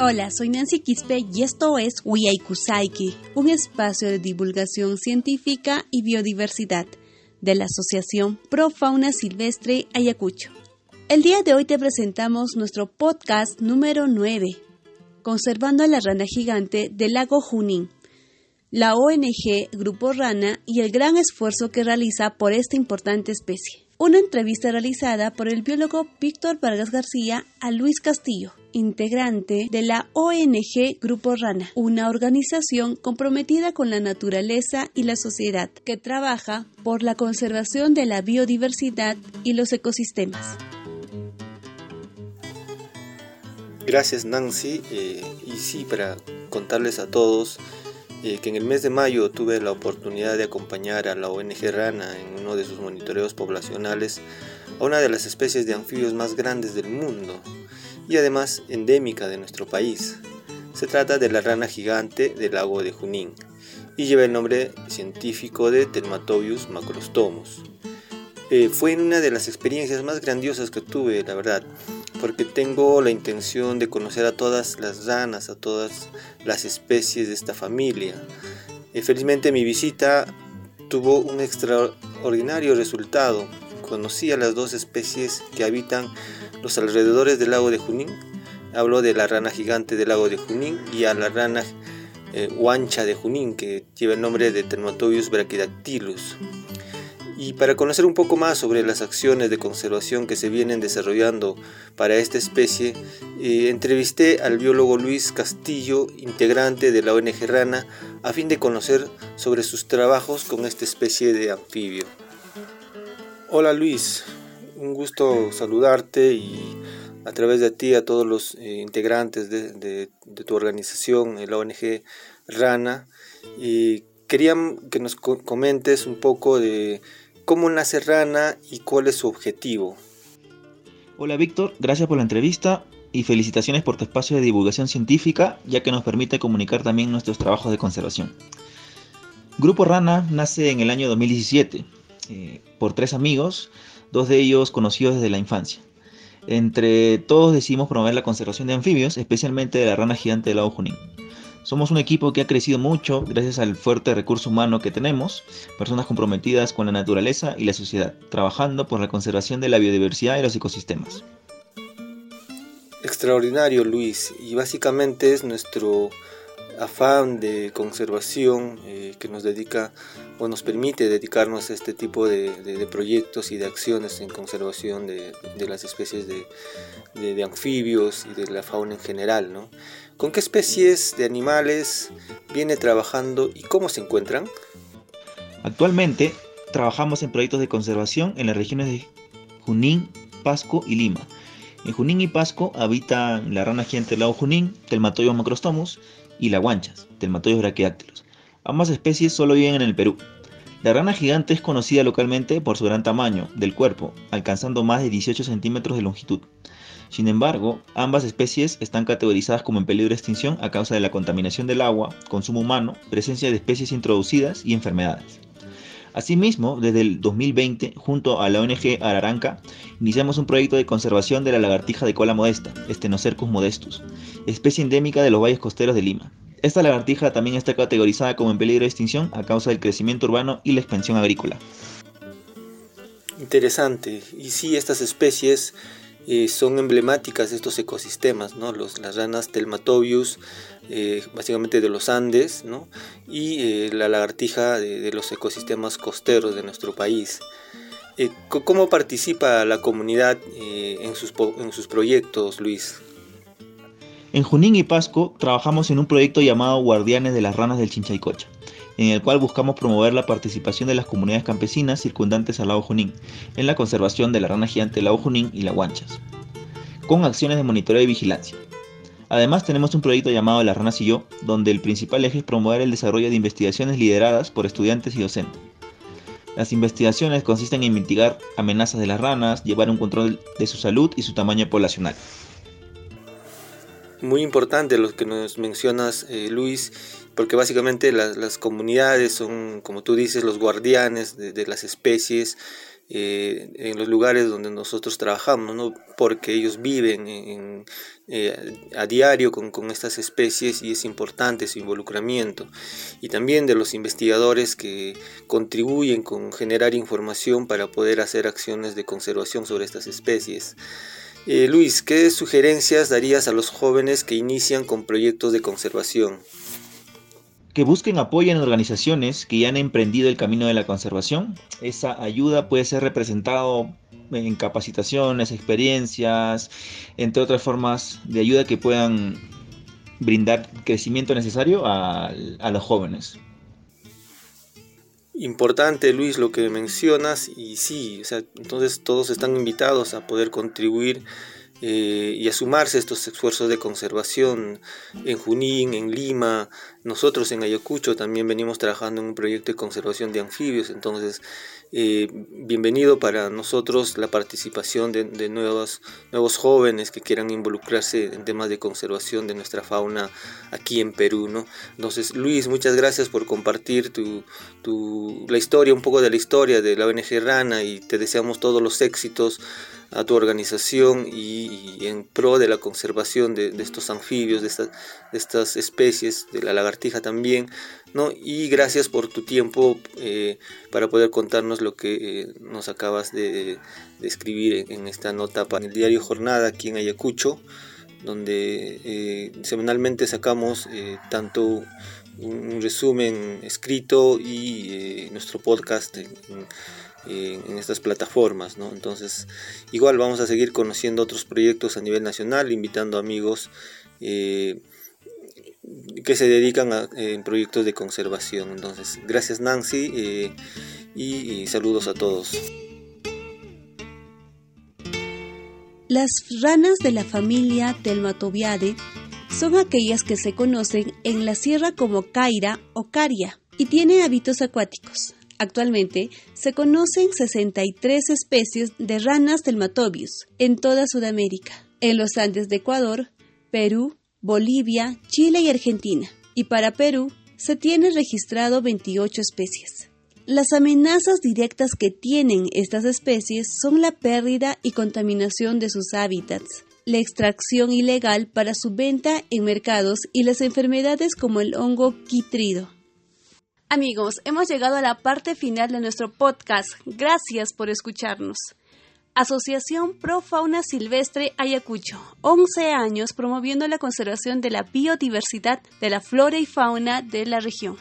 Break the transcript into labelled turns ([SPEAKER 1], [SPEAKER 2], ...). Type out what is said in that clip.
[SPEAKER 1] Hola, soy Nancy Quispe y esto es Wiaikusaiki, un espacio de divulgación científica y biodiversidad de la Asociación Pro Fauna Silvestre Ayacucho. El día de hoy te presentamos nuestro podcast número 9, Conservando a la rana gigante del lago Junín, la ONG Grupo Rana y el gran esfuerzo que realiza por esta importante especie. Una entrevista realizada por el biólogo Víctor Vargas García a Luis Castillo, integrante de la ONG Grupo Rana, una organización comprometida con la naturaleza y la sociedad que trabaja por la conservación de la biodiversidad y los ecosistemas.
[SPEAKER 2] Gracias Nancy, eh, y sí, para contarles a todos eh, que en el mes de mayo tuve la oportunidad de acompañar a la ONG Rana en uno de sus monitoreos poblacionales a una de las especies de anfibios más grandes del mundo y además endémica de nuestro país. Se trata de la rana gigante del lago de Junín y lleva el nombre científico de Telmatobius macrostomus. Eh, fue una de las experiencias más grandiosas que tuve, la verdad, porque tengo la intención de conocer a todas las ranas, a todas las especies de esta familia. Y felizmente mi visita tuvo un extraordinario resultado. Conocí a las dos especies que habitan los alrededores del lago de Junín. Hablo de la rana gigante del lago de Junín y a la rana eh, huancha de Junín, que lleva el nombre de Termatobius brachydactylus. Y para conocer un poco más sobre las acciones de conservación que se vienen desarrollando para esta especie, eh, entrevisté al biólogo Luis Castillo, integrante de la ONG Rana, a fin de conocer sobre sus trabajos con esta especie de anfibio. Hola Luis, un gusto saludarte y a través de ti a todos los eh, integrantes de, tu organización, la ONG Rana. Y quería que nos comentes un poco de cómo nace Rana y cuál es su objetivo.
[SPEAKER 3] Hola Víctor, gracias por la entrevista y felicitaciones por tu espacio de divulgación científica, ya que nos permite comunicar también nuestros trabajos de conservación. Grupo Rana nace en el año 2017 eh, por tres amigos, dos de ellos conocidos desde la infancia. Entre todos decidimos promover la conservación de anfibios, especialmente de la rana gigante del lago Junín. Somos un equipo que ha crecido mucho gracias al fuerte recurso humano que tenemos, personas comprometidas con la naturaleza y la sociedad, trabajando por la conservación de la biodiversidad y los ecosistemas.
[SPEAKER 2] Extraordinario, Luis, y básicamente es nuestro afán de conservación eh, que nos dedica o nos permite dedicarnos a este tipo de, proyectos y de acciones en conservación de, las especies de, anfibios y de la fauna en general. ¿no? ¿Con qué especies de animales viene trabajando y cómo se encuentran?
[SPEAKER 3] Actualmente trabajamos en proyectos de conservación en las regiones de Junín, Pasco y Lima. En Junín y Pasco habitan la rana gigante del lago Junín, Telmatoides macrostomus, y la guanchas, Telmatoides brachidáctilos. Ambas especies solo viven en el Perú. La rana gigante es conocida localmente por su gran tamaño del cuerpo, alcanzando más de 18 centímetros de longitud. Sin embargo, ambas especies están categorizadas como en peligro de extinción a causa de la contaminación del agua, consumo humano, presencia de especies introducidas y enfermedades. Asimismo, desde el 2020, junto a la ONG Araranca, iniciamos un proyecto de conservación de la lagartija de cola modesta, Stenocercus modestus, especie endémica de los valles costeros de Lima. Esta lagartija también está categorizada como en peligro de extinción a causa del crecimiento urbano y la expansión agrícola.
[SPEAKER 2] Interesante. Y sí, estas especies eh, son emblemáticas de estos ecosistemas, ¿no? Los, las ranas Telmatobius, eh, básicamente de los Andes, ¿no? y eh, la lagartija de, los ecosistemas costeros de nuestro país. ¿Cómo participa la comunidad en sus, en sus proyectos, Luis?
[SPEAKER 3] En Junín y Pasco trabajamos en un proyecto llamado Guardianes de las Ranas del Chinchaycocha en el cual buscamos promover la participación de las comunidades campesinas circundantes al lago Junín en la conservación de la rana gigante del lago Junín y la guanchas, con acciones de monitoreo y vigilancia. Además tenemos un proyecto llamado Las Ranas y Yo, donde el principal eje es promover el desarrollo de investigaciones lideradas por estudiantes y docentes. Las investigaciones consisten en mitigar amenazas de las ranas, llevar un control de su salud y su tamaño poblacional.
[SPEAKER 2] Muy importante lo que nos mencionas, eh, Luis, porque básicamente las, comunidades son, como tú dices, los guardianes de, las especies eh, en los lugares donde nosotros trabajamos, ¿no? porque ellos viven eh, a diario con, con, estas especies y es importante su involucramiento. Y también de los investigadores que contribuyen con generar información para poder hacer acciones de conservación sobre estas especies. Eh, Luis, ¿qué sugerencias darías a los jóvenes que inician con proyectos de conservación?
[SPEAKER 3] que busquen apoyo en organizaciones que ya han emprendido el camino de la conservación. Esa ayuda puede ser representado en capacitaciones, experiencias, entre otras formas de ayuda que puedan brindar crecimiento necesario a, los jóvenes.
[SPEAKER 2] Importante, Luis, lo que mencionas, y sí, entonces todos están invitados a poder contribuir eh, y a sumarse estos esfuerzos de conservación en Junín, en Lima. Nosotros en Ayacucho también venimos trabajando en un proyecto de conservación de anfibios, entonces eh, bienvenido para nosotros la participación de, nuevos, nuevos jóvenes que quieran involucrarse en temas de conservación de nuestra fauna aquí en Perú. ¿no? Entonces, Luis, muchas gracias por compartir tu, tu, la historia, un poco de la historia de la ONG Rana y te deseamos todos los éxitos a tu organización y, en pro de la conservación de, estos anfibios, de, estas especies, de la lagartija también, ¿no? Y gracias por tu tiempo eh, para poder contarnos lo que eh, nos acabas de, escribir en, esta nota para el diario Jornada aquí en Ayacucho, donde eh, semanalmente sacamos tanto un, resumen escrito y nuestro podcast estas plataformas, ¿no? Entonces, igual vamos a seguir conociendo otros proyectos a nivel nacional, invitando amigos eh, que se dedican a en proyectos de conservación. Entonces, gracias Nancy eh, y, saludos a todos.
[SPEAKER 1] Las ranas de la familia Telmatobiade son aquellas que se conocen en la sierra como caira o caria y tienen hábitos acuáticos. Actualmente se conocen 63 especies de ranas del Matobius en toda Sudamérica, en los Andes de Ecuador, Perú, Bolivia, Chile y Argentina. Y para Perú se tiene registrado 28 especies. Las amenazas directas que tienen estas especies son la pérdida y contaminación de sus hábitats, la extracción ilegal para su venta en mercados y las enfermedades como el hongo quitrido. Amigos, hemos llegado a la parte final de nuestro podcast. Gracias por escucharnos. Asociación Pro Fauna Silvestre Ayacucho, 11 años promoviendo la conservación de la biodiversidad de la flora y fauna de la región.